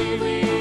Spirit.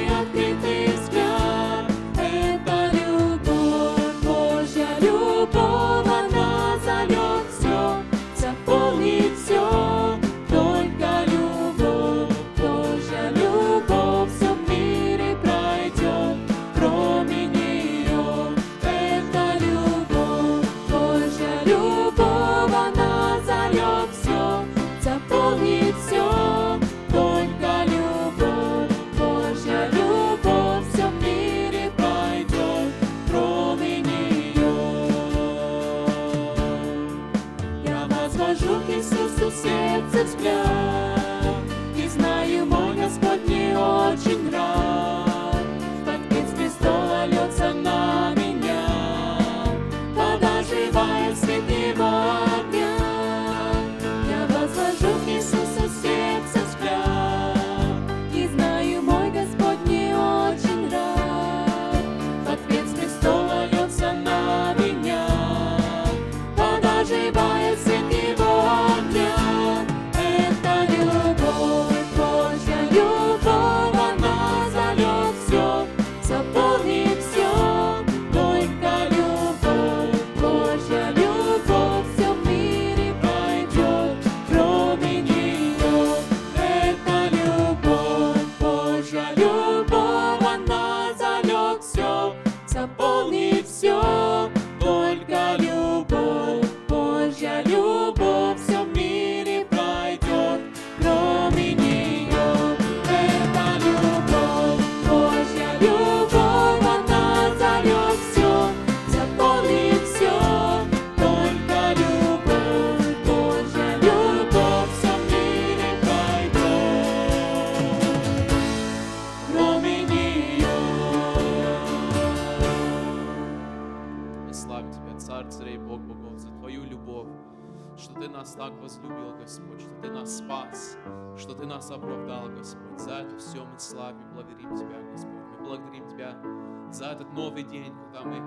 новый день, когда мы,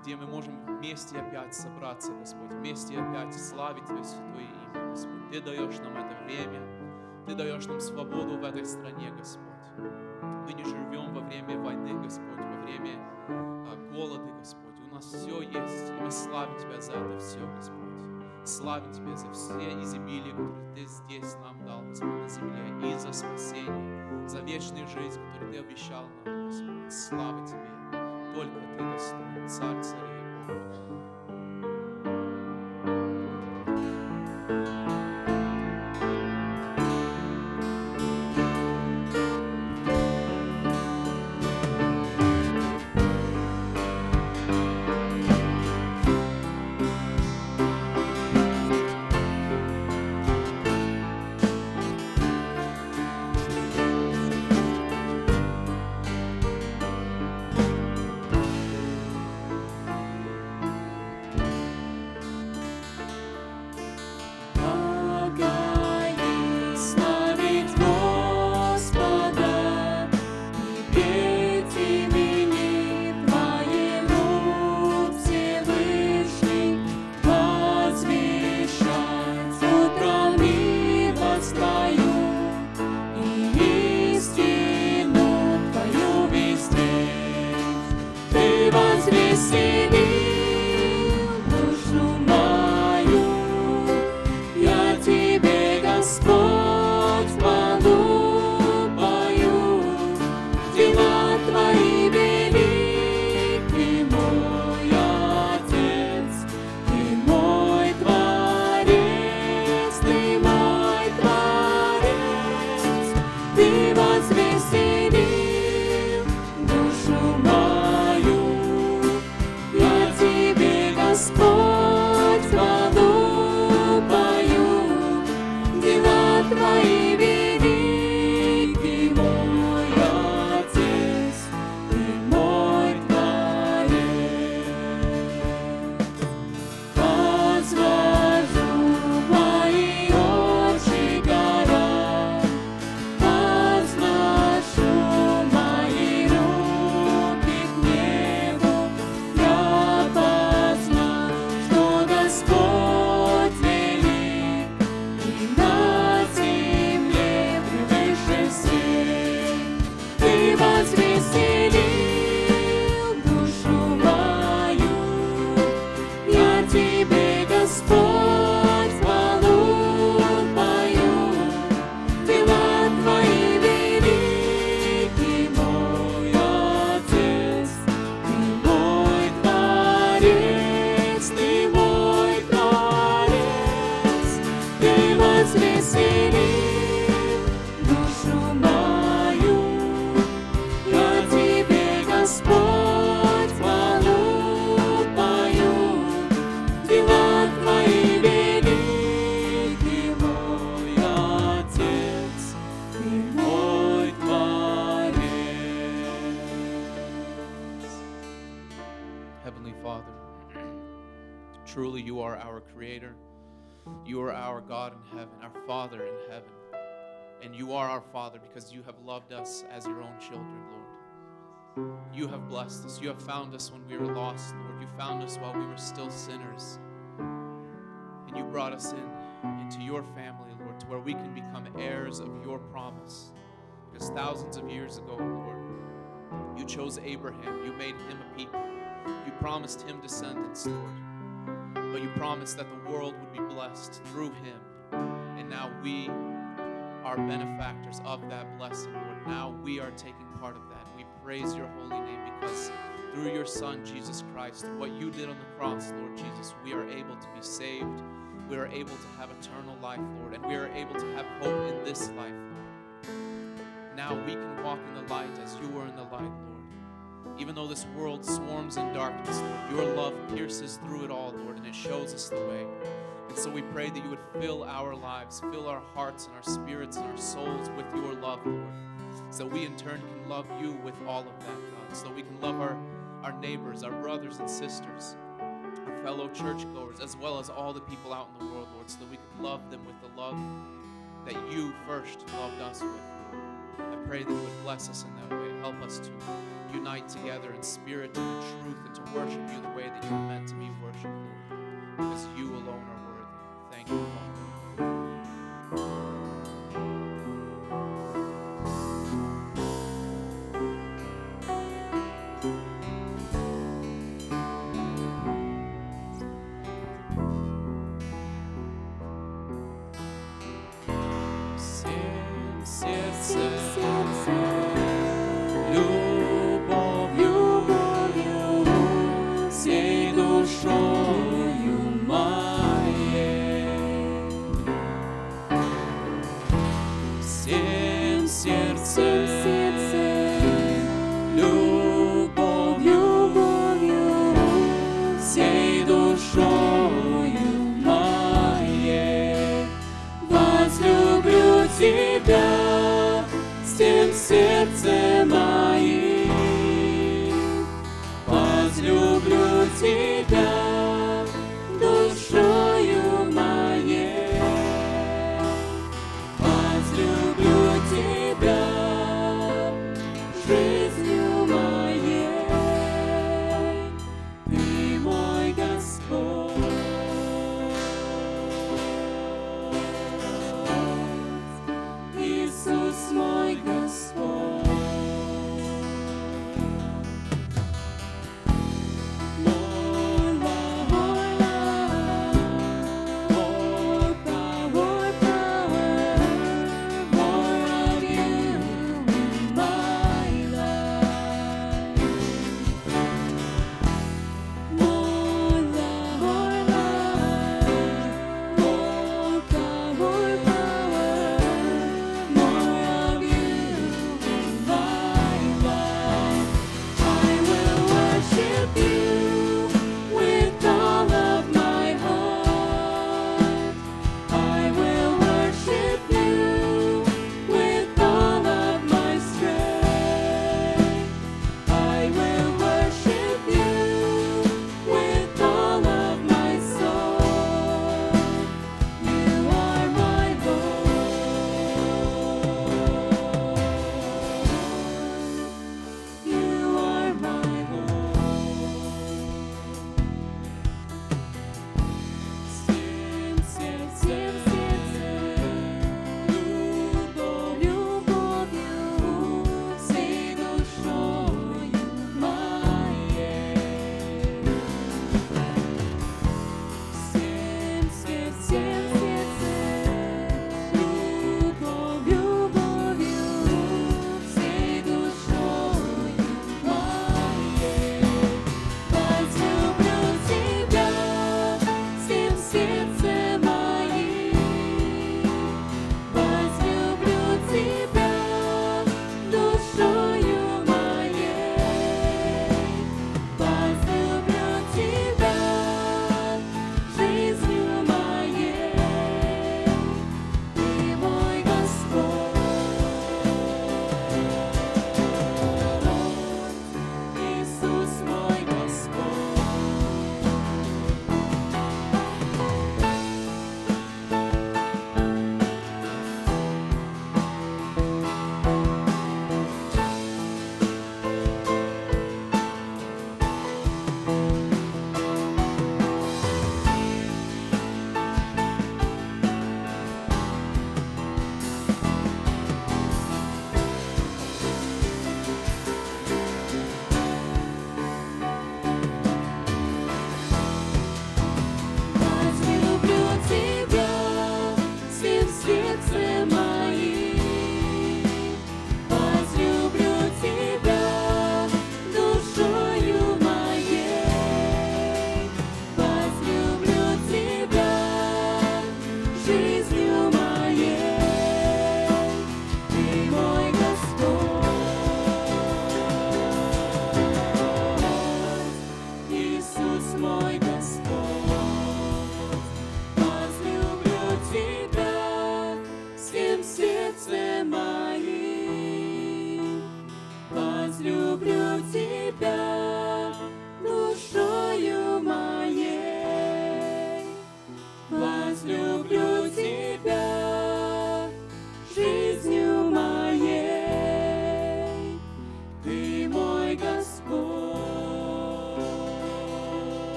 где мы можем вместе опять собраться, Господь, вместе опять славить Твое святое имя, Господь. Ты даешь нам это время, Ты даешь нам свободу в этой стране, Господь. Мы не живем во время войны, Господь, во время а, голода, Господь. У нас все есть, и мы славим Тебя за это все, Господь. Славим Тебя за все изобилия, которые Ты здесь нам дал, Господь, на земле, и за спасение, за вечную жизнь, которую Ты обещал нам, Господь. Слава Тебе только Ты достоин, Царь царей. You are our God in heaven, our Father in heaven. And you are our Father because you have loved us as your own children, Lord. You have blessed us. You have found us when we were lost, Lord. You found us while we were still sinners. And you brought us in into your family, Lord, to where we can become heirs of your promise. Because thousands of years ago, Lord, you chose Abraham. You made him a people. You promised him descendants, Lord. But you promised that the world would be blessed through him. And now we are benefactors of that blessing, Lord. Now we are taking part of that. We praise your holy name because through your Son, Jesus Christ, what you did on the cross, Lord Jesus, we are able to be saved. We are able to have eternal life, Lord. And we are able to have hope in this life, Lord. Now we can walk in the light as you were in the light, Lord. Even though this world swarms in darkness, Lord, your love pierces through it all, and it shows us the way. And so we pray that you would fill our lives, fill our hearts and our spirits and our souls with your love, Lord, so we in turn can love you with all of that, God, so we can love our, our neighbors, our brothers and sisters, our fellow churchgoers, as well as all the people out in the world, Lord, so that we can love them with the love that you first loved us with. I pray that you would bless us in that way. Help us to unite together in spirit and in truth and to worship you the way that you're meant to be worshiped, Lord. Because you alone Возлюблю тебя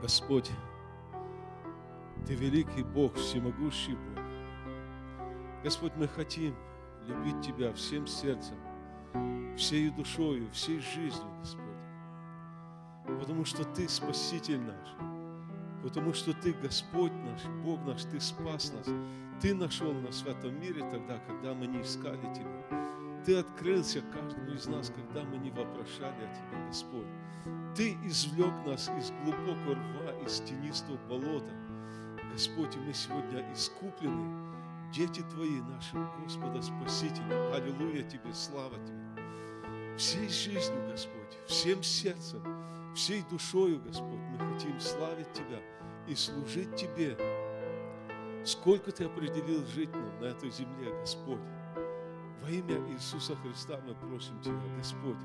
Господь, Ты великий Бог, всемогущий Бог. Господь, мы хотим любить Тебя всем сердцем, всей душою, всей жизнью, Господь. Потому что Ты Спаситель наш, потому что Ты Господь наш, Бог наш, Ты спас нас. Ты нашел нас в этом мире тогда, когда мы не искали Тебя. Ты открылся каждому из нас, когда мы не вопрошали о Тебе, Господь. Ты извлек нас из глубокого рва, из тенистого болота. Господь, и мы сегодня искуплены, дети Твои, наши Господа Спасителя. Аллилуйя Тебе, слава Тебе. Всей жизнью, Господь, всем сердцем, всей душою, Господь, мы хотим славить Тебя и служить Тебе. Сколько Ты определил жить нам на этой земле, Господь. Во имя Иисуса Христа мы просим Тебя, Господь,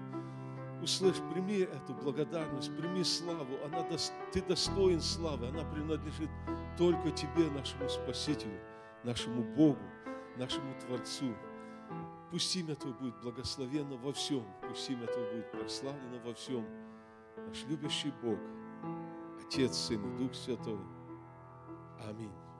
услышь, прими эту благодарность, прими славу. Она, ты достоин славы, она принадлежит только Тебе, нашему Спасителю, нашему Богу, нашему Творцу. Пусть имя Твое будет благословенно во всем, пусть имя Твое будет прославлено во всем. Наш любящий Бог, Отец, Сын и Дух Святой. Аминь.